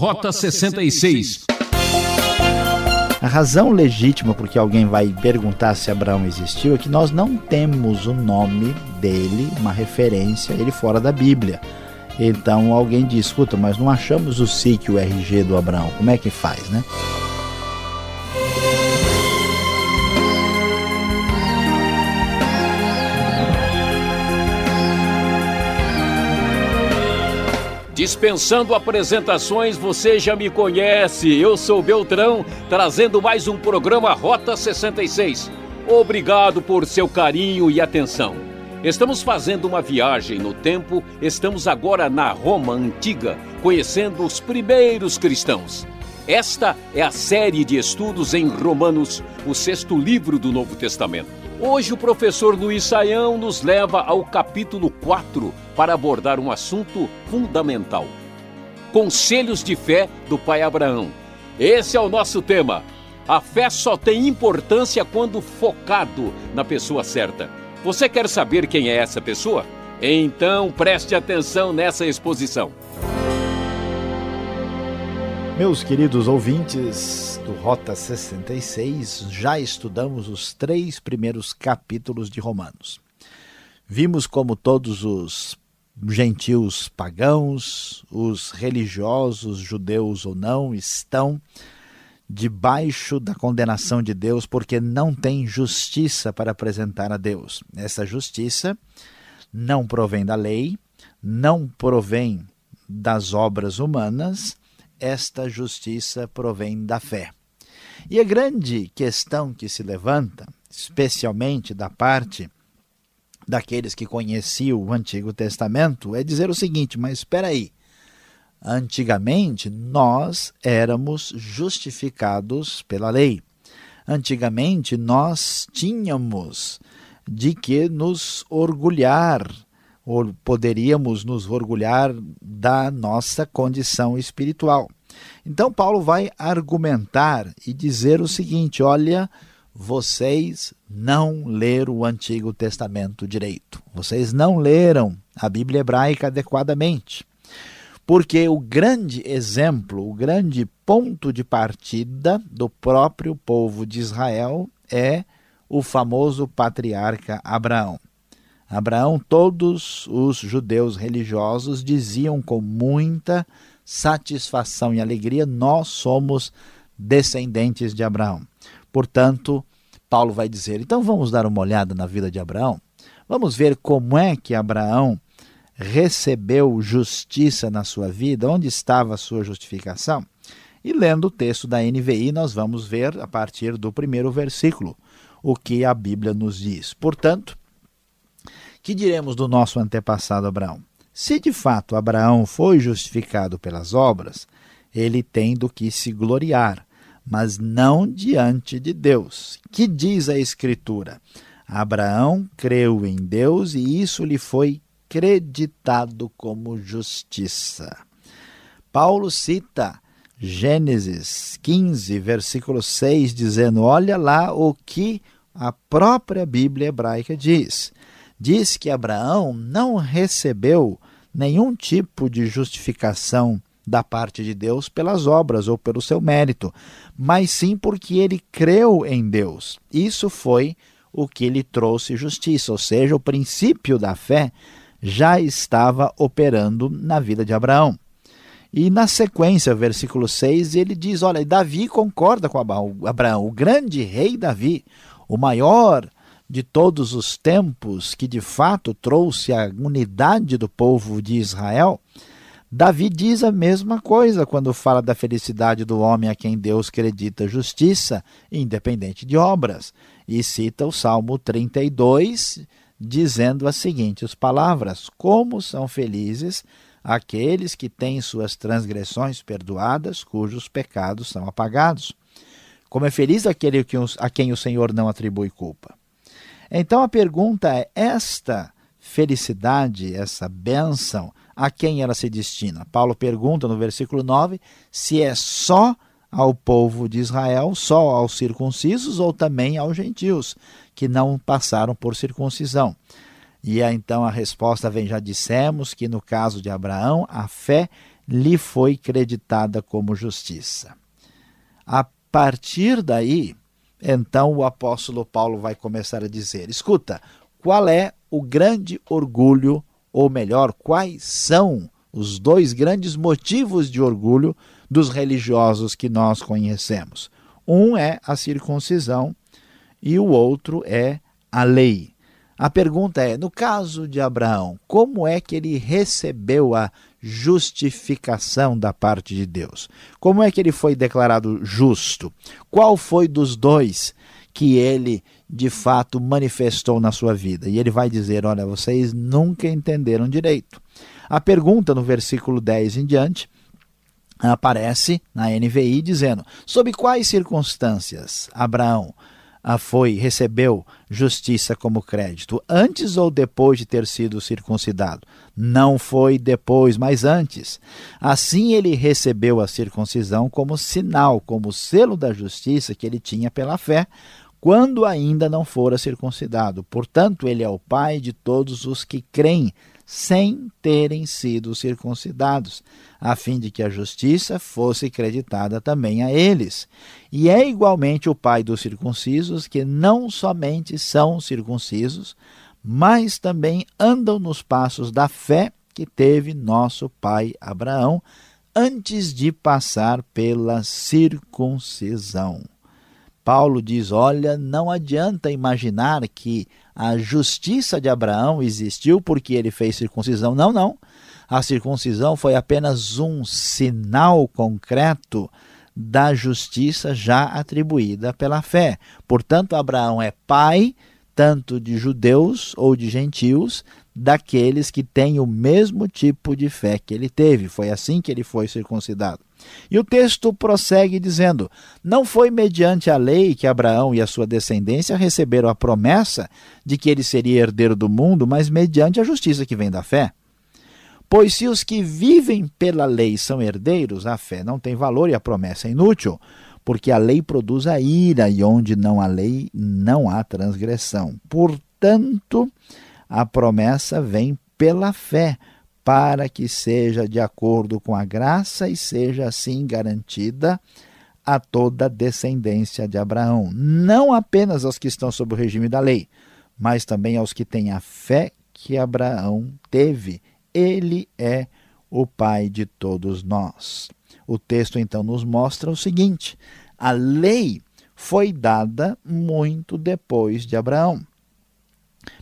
Rota 66. A razão legítima por que alguém vai perguntar se Abraão existiu é que nós não temos o nome dele, uma referência, ele fora da Bíblia. Então alguém diz, escuta, mas não achamos o SIC, o RG do Abraão, como é que faz, né? Dispensando apresentações, você já me conhece. Eu sou Beltrão, trazendo mais um programa Rota 66. Obrigado por seu carinho e atenção. Estamos fazendo uma viagem no tempo, estamos agora na Roma antiga, conhecendo os primeiros cristãos. Esta é a série de estudos em Romanos, o sexto livro do Novo Testamento. Hoje o professor Luiz Saião nos leva ao capítulo 4 para abordar um assunto fundamental. Conselhos de fé do pai Abraão. Esse é o nosso tema. A fé só tem importância quando focado na pessoa certa. Você quer saber quem é essa pessoa? Então preste atenção nessa exposição. Meus queridos ouvintes do Rota 66, já estudamos os três primeiros capítulos de Romanos. Vimos como todos os gentios pagãos, os religiosos, judeus ou não, estão debaixo da condenação de Deus porque não tem justiça para apresentar a Deus. Essa justiça não provém da lei, não provém das obras humanas, esta justiça provém da fé. E a grande questão que se levanta, especialmente da parte daqueles que conheciam o Antigo Testamento, é dizer o seguinte: mas espera aí. Antigamente nós éramos justificados pela lei. Antigamente nós tínhamos de que nos orgulhar ou poderíamos nos orgulhar da nossa condição espiritual. Então, Paulo vai argumentar e dizer o seguinte: olha, vocês não leram o Antigo Testamento direito, vocês não leram a Bíblia hebraica adequadamente. Porque o grande exemplo, o grande ponto de partida do próprio povo de Israel é o famoso patriarca Abraão. Abraão, todos os judeus religiosos diziam com muita satisfação e alegria: nós somos descendentes de Abraão. Portanto, Paulo vai dizer: então vamos dar uma olhada na vida de Abraão? Vamos ver como é que Abraão recebeu justiça na sua vida, onde estava a sua justificação? E lendo o texto da NVI, nós vamos ver a partir do primeiro versículo o que a Bíblia nos diz. Portanto, que diremos do nosso antepassado Abraão? Se de fato Abraão foi justificado pelas obras, ele tem do que se gloriar, mas não diante de Deus. Que diz a Escritura? Abraão creu em Deus e isso lhe foi creditado como justiça. Paulo cita Gênesis 15, versículo 6, dizendo: Olha lá o que a própria Bíblia hebraica diz diz que Abraão não recebeu nenhum tipo de justificação da parte de Deus pelas obras ou pelo seu mérito, mas sim porque ele creu em Deus. Isso foi o que lhe trouxe justiça, ou seja, o princípio da fé já estava operando na vida de Abraão. E na sequência, versículo 6, ele diz: Olha, Davi concorda com Abraão, o grande rei Davi, o maior de todos os tempos, que de fato trouxe a unidade do povo de Israel, Davi diz a mesma coisa quando fala da felicidade do homem a quem Deus acredita justiça, independente de obras, e cita o Salmo 32, dizendo as seguintes palavras: Como são felizes aqueles que têm suas transgressões perdoadas, cujos pecados são apagados. Como é feliz aquele a quem o Senhor não atribui culpa. Então a pergunta é: esta felicidade, essa bênção, a quem ela se destina? Paulo pergunta no versículo 9 se é só ao povo de Israel, só aos circuncisos ou também aos gentios que não passaram por circuncisão. E então a resposta vem, já dissemos que no caso de Abraão, a fé lhe foi creditada como justiça. A partir daí, então o apóstolo Paulo vai começar a dizer: escuta, qual é o grande orgulho, ou melhor, quais são os dois grandes motivos de orgulho dos religiosos que nós conhecemos? Um é a circuncisão e o outro é a lei. A pergunta é: no caso de Abraão, como é que ele recebeu a justificação da parte de Deus? Como é que ele foi declarado justo? Qual foi dos dois que ele de fato manifestou na sua vida? E ele vai dizer: olha, vocês nunca entenderam direito. A pergunta no versículo 10 em diante aparece na NVI dizendo: sob quais circunstâncias Abraão foi recebeu justiça como crédito, antes ou depois de ter sido circuncidado? Não foi depois, mas antes. Assim ele recebeu a circuncisão como sinal, como selo da justiça que ele tinha pela fé, quando ainda não fora circuncidado. Portanto, ele é o pai de todos os que creem, sem terem sido circuncidados, a fim de que a justiça fosse creditada também a eles. E é igualmente o pai dos circuncisos, que não somente são circuncisos, mas também andam nos passos da fé que teve nosso pai Abraão antes de passar pela circuncisão. Paulo diz: olha, não adianta imaginar que a justiça de Abraão existiu porque ele fez circuncisão. Não, não. A circuncisão foi apenas um sinal concreto da justiça já atribuída pela fé. Portanto, Abraão é pai tanto de judeus ou de gentios, daqueles que têm o mesmo tipo de fé que ele teve. Foi assim que ele foi circuncidado. E o texto prossegue dizendo: Não foi mediante a lei que Abraão e a sua descendência receberam a promessa de que ele seria herdeiro do mundo, mas mediante a justiça que vem da fé. Pois se os que vivem pela lei são herdeiros, a fé não tem valor e a promessa é inútil, porque a lei produz a ira, e onde não há lei, não há transgressão. Portanto, a promessa vem pela fé para que seja de acordo com a graça e seja assim garantida a toda a descendência de Abraão, não apenas aos que estão sob o regime da lei, mas também aos que têm a fé que Abraão teve. Ele é o pai de todos nós. O texto então nos mostra o seguinte: a lei foi dada muito depois de Abraão.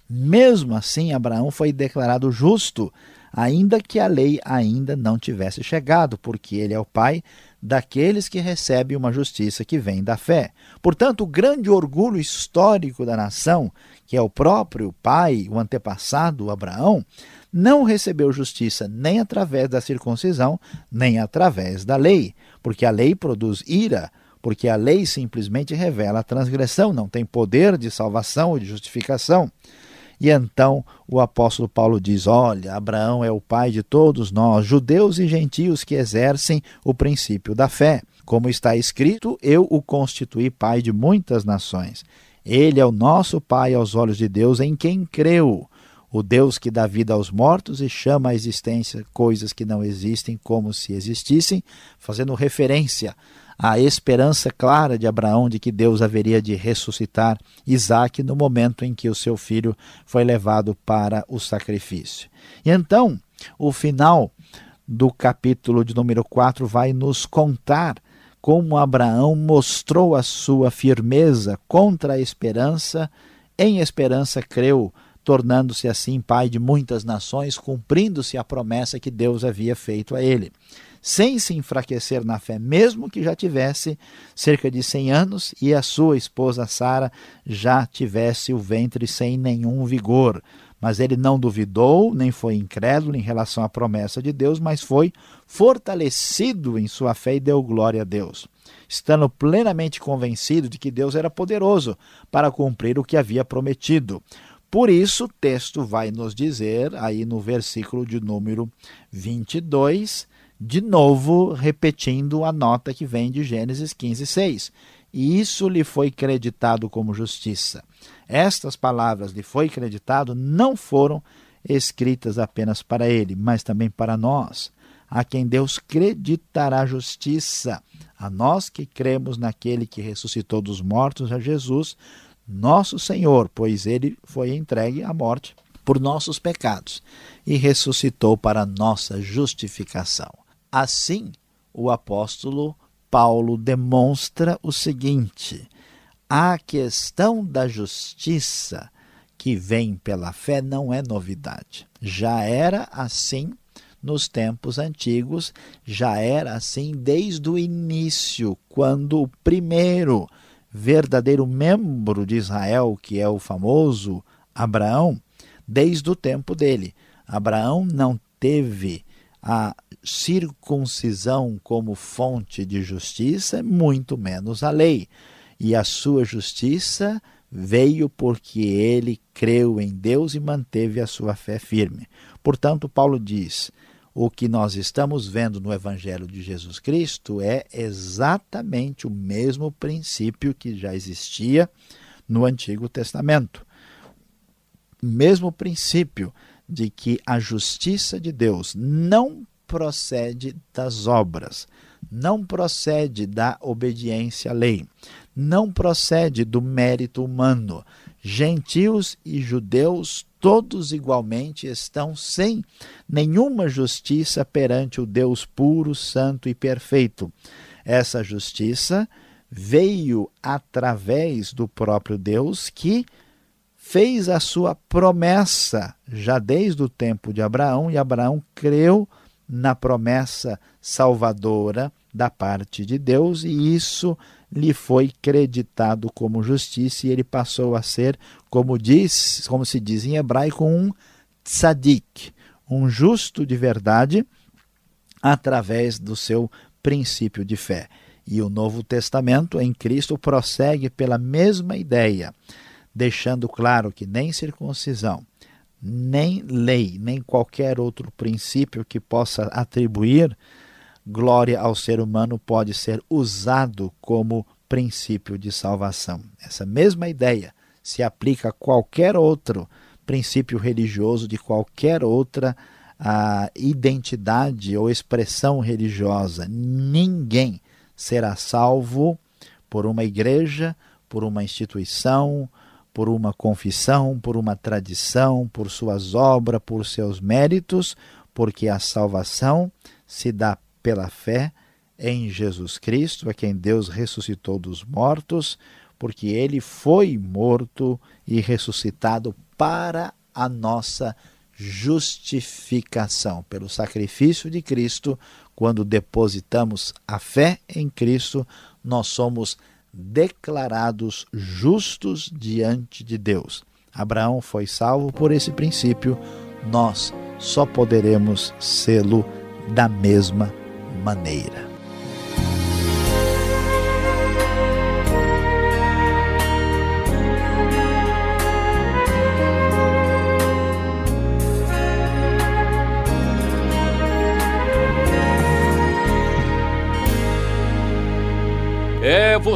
Mesmo assim, Abraão foi declarado justo ainda que a lei ainda não tivesse chegado, porque ele é o pai daqueles que recebem uma justiça que vem da fé. Portanto, o grande orgulho histórico da nação, que é o próprio pai, o antepassado Abraão, não recebeu justiça nem através da circuncisão, nem através da lei, porque a lei produz ira, porque a lei simplesmente revela a transgressão, não tem poder de salvação ou de justificação. E então o apóstolo Paulo diz: Olha, Abraão é o pai de todos nós, judeus e gentios que exercem o princípio da fé. Como está escrito, eu o constituí pai de muitas nações. Ele é o nosso pai aos olhos de Deus, em quem creu. O Deus que dá vida aos mortos e chama à existência coisas que não existem como se existissem, fazendo referência a esperança clara de Abraão de que Deus haveria de ressuscitar Isaac no momento em que o seu filho foi levado para o sacrifício. E então, o final do capítulo de número 4 vai nos contar como Abraão mostrou a sua firmeza contra a esperança, em esperança creu, tornando-se assim pai de muitas nações, cumprindo-se a promessa que Deus havia feito a ele sem se enfraquecer na fé, mesmo que já tivesse cerca de 100 anos e a sua esposa Sara já tivesse o ventre sem nenhum vigor. Mas ele não duvidou, nem foi incrédulo em relação à promessa de Deus, mas foi fortalecido em sua fé e deu glória a Deus, estando plenamente convencido de que Deus era poderoso para cumprir o que havia prometido. Por isso, o texto vai nos dizer, aí no versículo de número 22, de novo repetindo a nota que vem de Gênesis 15, 6. E isso lhe foi creditado como justiça. Estas palavras lhe foi creditado não foram escritas apenas para ele, mas também para nós, a quem Deus creditará justiça. A nós que cremos naquele que ressuscitou dos mortos, a Jesus, nosso Senhor, pois ele foi entregue à morte por nossos pecados e ressuscitou para nossa justificação. Assim, o apóstolo Paulo demonstra o seguinte: a questão da justiça que vem pela fé não é novidade. Já era assim nos tempos antigos, já era assim desde o início, quando o primeiro verdadeiro membro de Israel, que é o famoso Abraão, desde o tempo dele. Abraão não teve a circuncisão como fonte de justiça, muito menos a lei. E a sua justiça veio porque ele creu em Deus e manteve a sua fé firme. Portanto, Paulo diz: o que nós estamos vendo no Evangelho de Jesus Cristo é exatamente o mesmo princípio que já existia no Antigo Testamento mesmo princípio de que a justiça de Deus não procede das obras, não procede da obediência à lei, não procede do mérito humano. Gentios e judeus, todos igualmente, estão sem nenhuma justiça perante o Deus puro, santo e perfeito. Essa justiça veio através do próprio Deus que fez a sua promessa já desde o tempo de Abraão, e Abraão creu na promessa salvadora da parte de Deus, e isso lhe foi creditado como justiça, e ele passou a ser, como diz, como se diz em hebraico, um tzadik, um justo de verdade, através do seu princípio de fé. E o Novo Testamento em Cristo prossegue pela mesma ideia deixando claro que nem circuncisão, nem lei, nem qualquer outro princípio que possa atribuir glória ao ser humano pode ser usado como princípio de salvação. Essa mesma ideia se aplica a qualquer outro princípio religioso de qualquer outra a, identidade ou expressão religiosa. Ninguém será salvo por uma igreja, por uma instituição, por uma confissão, por uma tradição, por suas obras, por seus méritos, porque a salvação se dá pela fé em Jesus Cristo, a quem Deus ressuscitou dos mortos, porque ele foi morto e ressuscitado para a nossa justificação. Pelo sacrifício de Cristo, quando depositamos a fé em Cristo, nós somos declarados justos diante de Deus. Abraão foi salvo por esse princípio, nós só poderemos sê-lo da mesma maneira.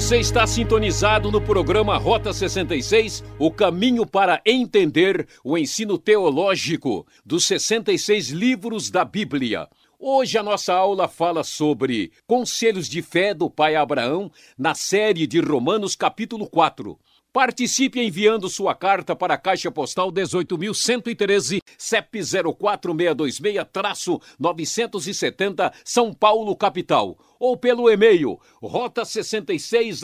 Você está sintonizado no programa Rota 66, o caminho para entender o ensino teológico dos 66 livros da Bíblia. Hoje a nossa aula fala sobre conselhos de fé do pai Abraão na série de Romanos capítulo 4. Participe enviando sua carta para a Caixa Postal 18.113, CEP 04626-970, São Paulo, capital. Ou pelo e-mail rota66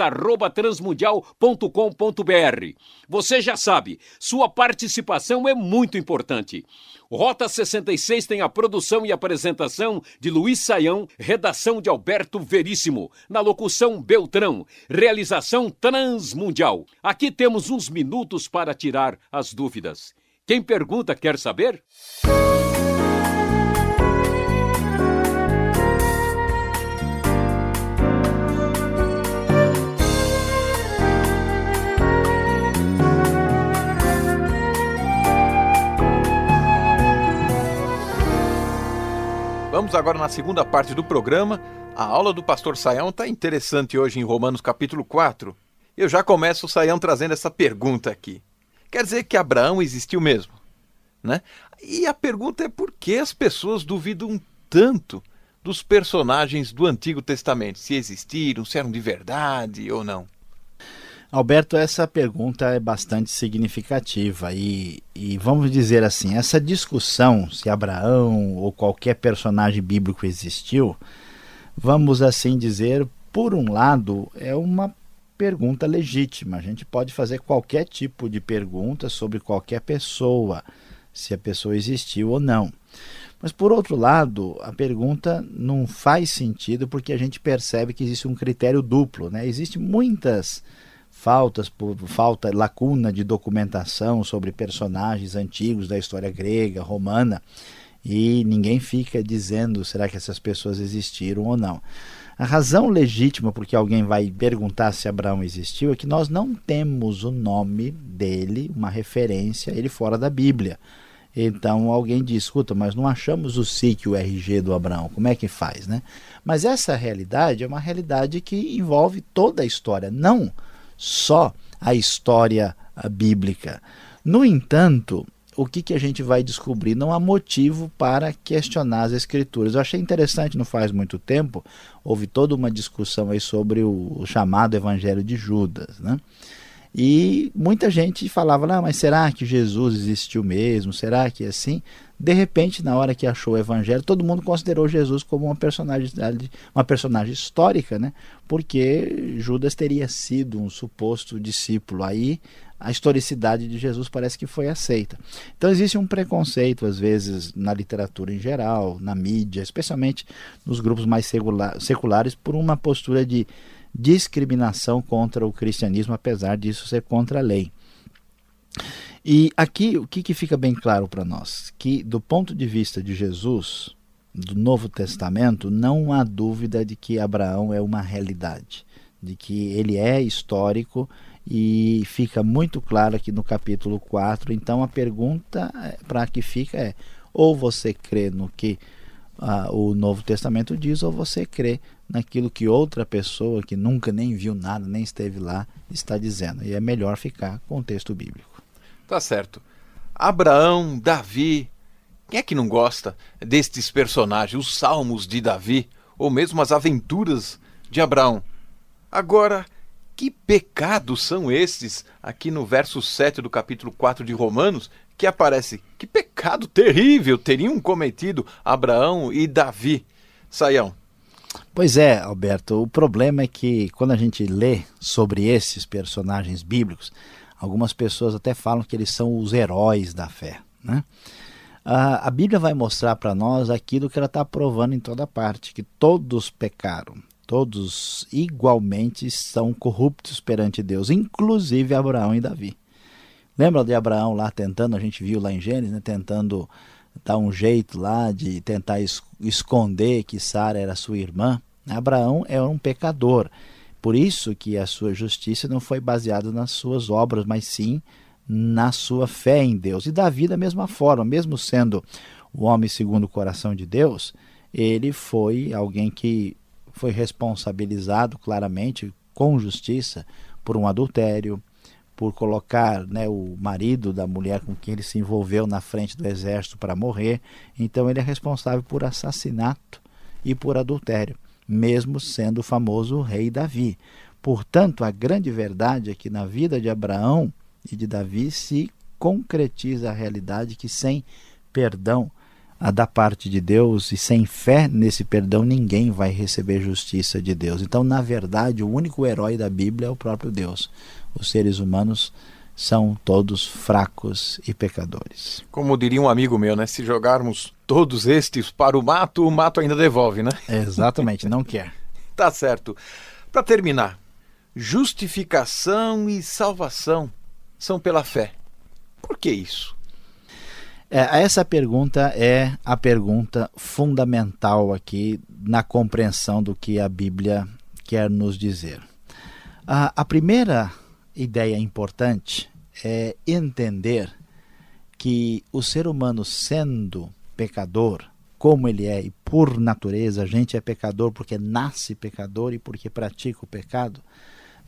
transmundial.com.br. Você já sabe, sua participação é muito importante. Rota 66 tem a produção e apresentação de Luiz Saião, redação de Alberto Veríssimo, na locução Beltrão, realização Transmundial. Aqui temos uns minutos para tirar as dúvidas. Quem pergunta quer saber? Vamos agora na segunda parte do programa. A aula do pastor Saião está interessante hoje em Romanos capítulo 4. Eu já começo o Saião trazendo essa pergunta aqui. Quer dizer que Abraão existiu mesmo? Né? E a pergunta é por que as pessoas duvidam tanto dos personagens do Antigo Testamento, se existiram, se eram de verdade ou não. Alberto, essa pergunta é bastante significativa e, e, vamos dizer assim, essa discussão se Abraão ou qualquer personagem bíblico existiu, vamos assim dizer, por um lado, é uma pergunta legítima. A gente pode fazer qualquer tipo de pergunta sobre qualquer pessoa, se a pessoa existiu ou não. Mas por outro lado, a pergunta não faz sentido porque a gente percebe que existe um critério duplo, né? Existem muitas faltas por falta lacuna de documentação sobre personagens antigos da história grega, romana, e ninguém fica dizendo será que essas pessoas existiram ou não. A razão legítima porque alguém vai perguntar se Abraão existiu é que nós não temos o nome dele, uma referência ele fora da Bíblia. Então alguém diz, escuta, mas não achamos o SIC, o RG do Abraão, como é que faz, né? Mas essa realidade é uma realidade que envolve toda a história, não só a história bíblica. No entanto, o que, que a gente vai descobrir? Não há motivo para questionar as escrituras. Eu achei interessante, não faz muito tempo, houve toda uma discussão aí sobre o, chamado Evangelho de Judas, né? E muita gente falava, não, mas será que Jesus existiu mesmo? Será que é assim? De repente, na hora que achou o evangelho, todo mundo considerou Jesus como uma personagem, uma personagem histórica, né? Porque Judas teria sido um suposto discípulo. Aí a historicidade de Jesus parece que foi aceita. Então existe um preconceito, às vezes, na literatura em geral, na mídia, especialmente nos grupos mais seculares, por uma postura de discriminação contra o cristianismo, apesar disso ser contra a lei. E aqui o que, que fica bem claro para nós? Que do ponto de vista de Jesus, do Novo Testamento, não há dúvida de que Abraão é uma realidade, de que ele é histórico e fica muito claro aqui no capítulo 4. Então a pergunta é, para que fica é: ou você crê no que ah, o Novo Testamento diz, ou você crê naquilo que outra pessoa que nunca nem viu nada, nem esteve lá, está dizendo. E é melhor ficar com o texto bíblico. Tá certo. Abraão, Davi, quem é que não gosta destes personagens, os salmos de Davi, ou mesmo as aventuras de Abraão? Agora, que pecados são estes aqui no verso 7 do capítulo 4 de Romanos que aparece? Que pecado terrível teriam cometido Abraão e Davi? Saião, Pois é, Alberto, o problema é que quando a gente lê sobre esses personagens bíblicos, algumas pessoas até falam que eles são os heróis da fé. Né? A, Bíblia vai mostrar para nós aquilo que ela está provando em toda parte, que todos pecaram, todos igualmente são corruptos perante Deus, inclusive Abraão e Davi. Lembra de Abraão lá tentando, a gente viu lá em Gênesis, né, tentando dar um jeito lá de tentar es esconder que Sara era sua irmã. Abraão era um pecador. Por isso que a sua justiça não foi baseada nas suas obras, mas sim na sua fé em Deus. E Davi da mesma forma, mesmo sendo o homem segundo o coração de Deus, ele foi alguém que foi responsabilizado claramente com justiça por um adultério, por colocar né, o marido da mulher com quem ele se envolveu na frente do exército para morrer. Então ele é responsável por assassinato e por adultério, mesmo sendo o famoso rei Davi. Portanto, a grande verdade é que na vida de Abraão e de Davi se concretiza a realidade que sem perdão da parte de Deus e sem fé nesse perdão ninguém vai receber justiça de Deus. Então, na verdade, o único herói da Bíblia é o próprio Deus os seres humanos são todos fracos e pecadores. Como diria um amigo meu, né? Se jogarmos todos estes para o mato, o mato ainda devolve, né? Exatamente, não quer. tá certo. Para terminar, justificação e salvação são pela fé. Por que isso? É, essa pergunta é a pergunta fundamental aqui na compreensão do que a Bíblia quer nos dizer. A, a primeira ideia importante é entender que o ser humano, sendo pecador, como ele é, e por natureza, a gente é pecador porque nasce pecador e porque pratica o pecado,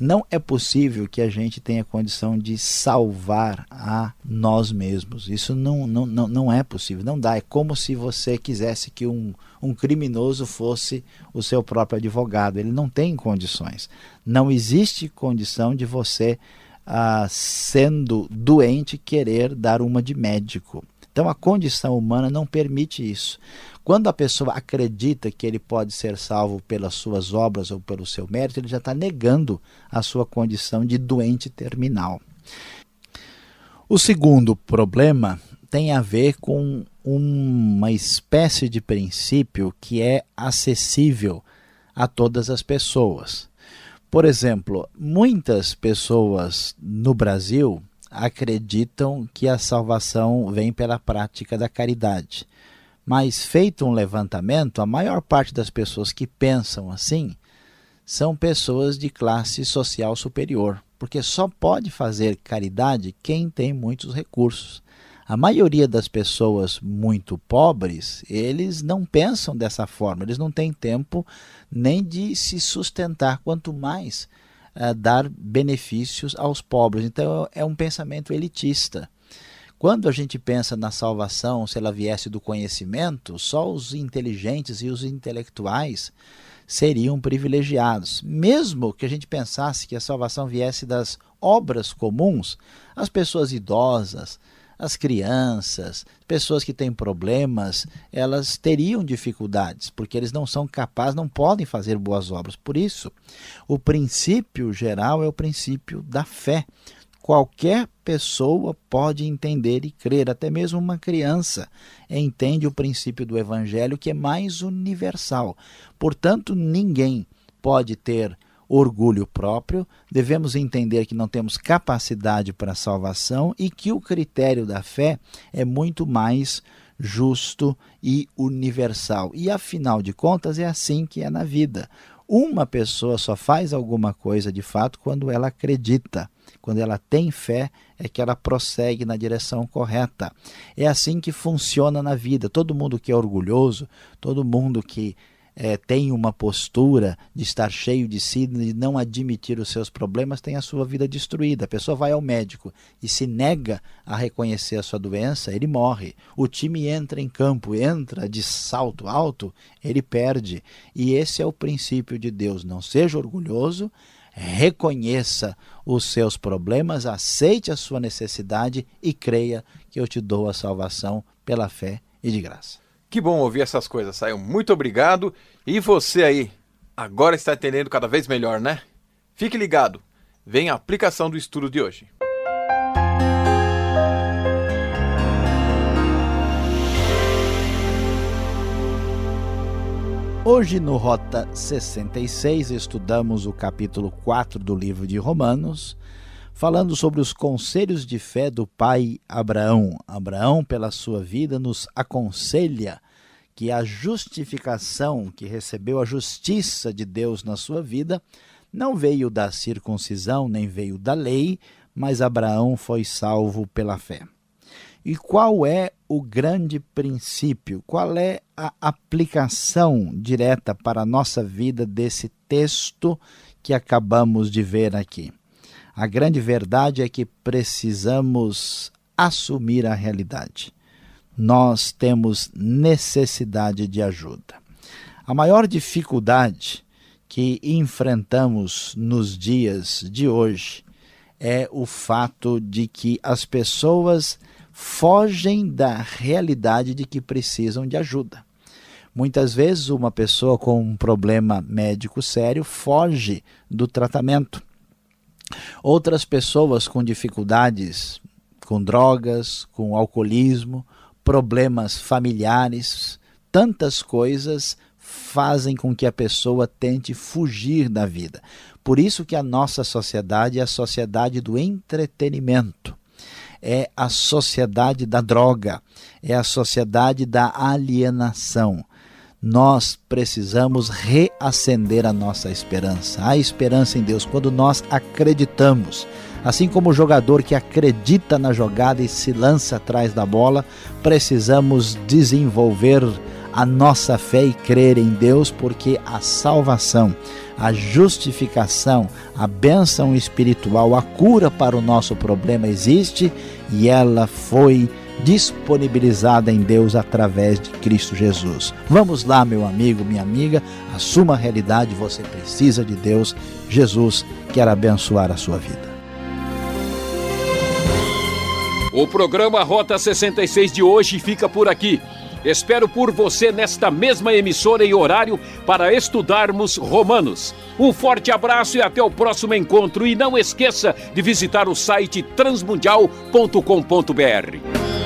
Não é possível que a gente tenha condição de salvar a nós mesmos. Isso não, não, não, não é possível, não dá. É como se você quisesse que um, um criminoso fosse o seu próprio advogado. Ele não tem condições. Não existe condição de você, ah, sendo doente, querer dar uma de médico. Então a condição humana não permite isso. Quando a pessoa acredita que ele pode ser salvo pelas suas obras ou pelo seu mérito, ele já está negando a sua condição de doente terminal. O segundo problema tem a ver com uma espécie de princípio que é acessível a todas as pessoas. Por exemplo, muitas pessoas no Brasil acreditam que a salvação vem pela prática da caridade. Mas, feito um levantamento, a maior parte das pessoas que pensam assim são pessoas de classe social superior, porque só pode fazer caridade quem tem muitos recursos. A maioria das pessoas muito pobres, eles não pensam dessa forma, eles não têm tempo nem de se sustentar, quanto mais uh, dar benefícios aos pobres. Então é um pensamento elitista. Quando a gente pensa na salvação, se ela viesse do conhecimento, só os inteligentes e os intelectuais seriam privilegiados. Mesmo que a gente pensasse que a salvação viesse das obras comuns, as pessoas idosas, as crianças, pessoas que têm problemas, elas teriam dificuldades, porque eles não são capazes, não podem fazer boas obras. Por isso, o princípio geral é o princípio da fé. Qualquer pessoa pode entender e crer, até mesmo uma criança entende o princípio do evangelho que é mais universal. Portanto, ninguém pode ter orgulho próprio, devemos entender que não temos capacidade para a salvação e que o critério da fé é muito mais justo e universal. E afinal de contas, é assim que é na vida. Uma pessoa só faz alguma coisa de fato quando ela acredita. Quando ela tem fé, é que ela prossegue na direção correta. É assim que funciona na vida. Todo mundo que é orgulhoso, todo mundo que é, tem uma postura de estar cheio de si, de não admitir os seus problemas, tem a sua vida destruída. A pessoa vai ao médico e se nega a reconhecer a sua doença, ele morre. O time entra em campo, entra de salto alto, ele perde. E esse é o princípio de Deus. Não seja orgulhoso, reconheça os seus problemas, aceite a sua necessidade e creia que eu te dou a salvação pela fé e de graça. Que bom ouvir essas coisas, Saiu. Muito obrigado. E você aí, agora está entendendo cada vez melhor, né? Fique ligado. Vem a aplicação do estudo de hoje. Hoje no Rota 66 estudamos o capítulo 4 do livro de Romanos, falando sobre os conselhos de fé do pai Abraão. Abraão, pela sua vida, nos aconselha que a justificação que recebeu a justiça de Deus na sua vida não veio da circuncisão, nem veio da lei, mas Abraão foi salvo pela fé. E qual é o grande princípio? Qual é a aplicação direta para a nossa vida desse texto que acabamos de ver aqui? A grande verdade é que precisamos assumir a realidade. Nós temos necessidade de ajuda. A maior dificuldade que enfrentamos nos dias de hoje é o fato de que as pessoas fogem da realidade de que precisam de ajuda. Muitas vezes, uma pessoa com um problema médico sério foge do tratamento. Outras pessoas com dificuldades com drogas, com alcoolismo, problemas familiares, tantas coisas fazem com que a pessoa tente fugir da vida. Por isso que a nossa sociedade é a sociedade do entretenimento. É a sociedade da droga, é a sociedade da alienação nós precisamos reacender a nossa esperança, a esperança em Deus, quando nós acreditamos. Assim como o jogador que acredita na jogada e se lança atrás da bola, precisamos desenvolver a nossa fé e crer em Deus, porque a salvação, a justificação, a bênção espiritual, a cura para o nosso problema existe e ela foi disponibilizada em Deus através de Cristo Jesus. Vamos lá, meu amigo, minha amiga, assuma a realidade, você precisa de Deus. Jesus quer abençoar a sua vida. O programa Rota 66 de hoje fica por aqui. Espero por você nesta mesma emissora e horário para estudarmos Romanos. Um forte abraço e até o próximo encontro. E não esqueça de visitar o site transmundial.com.br.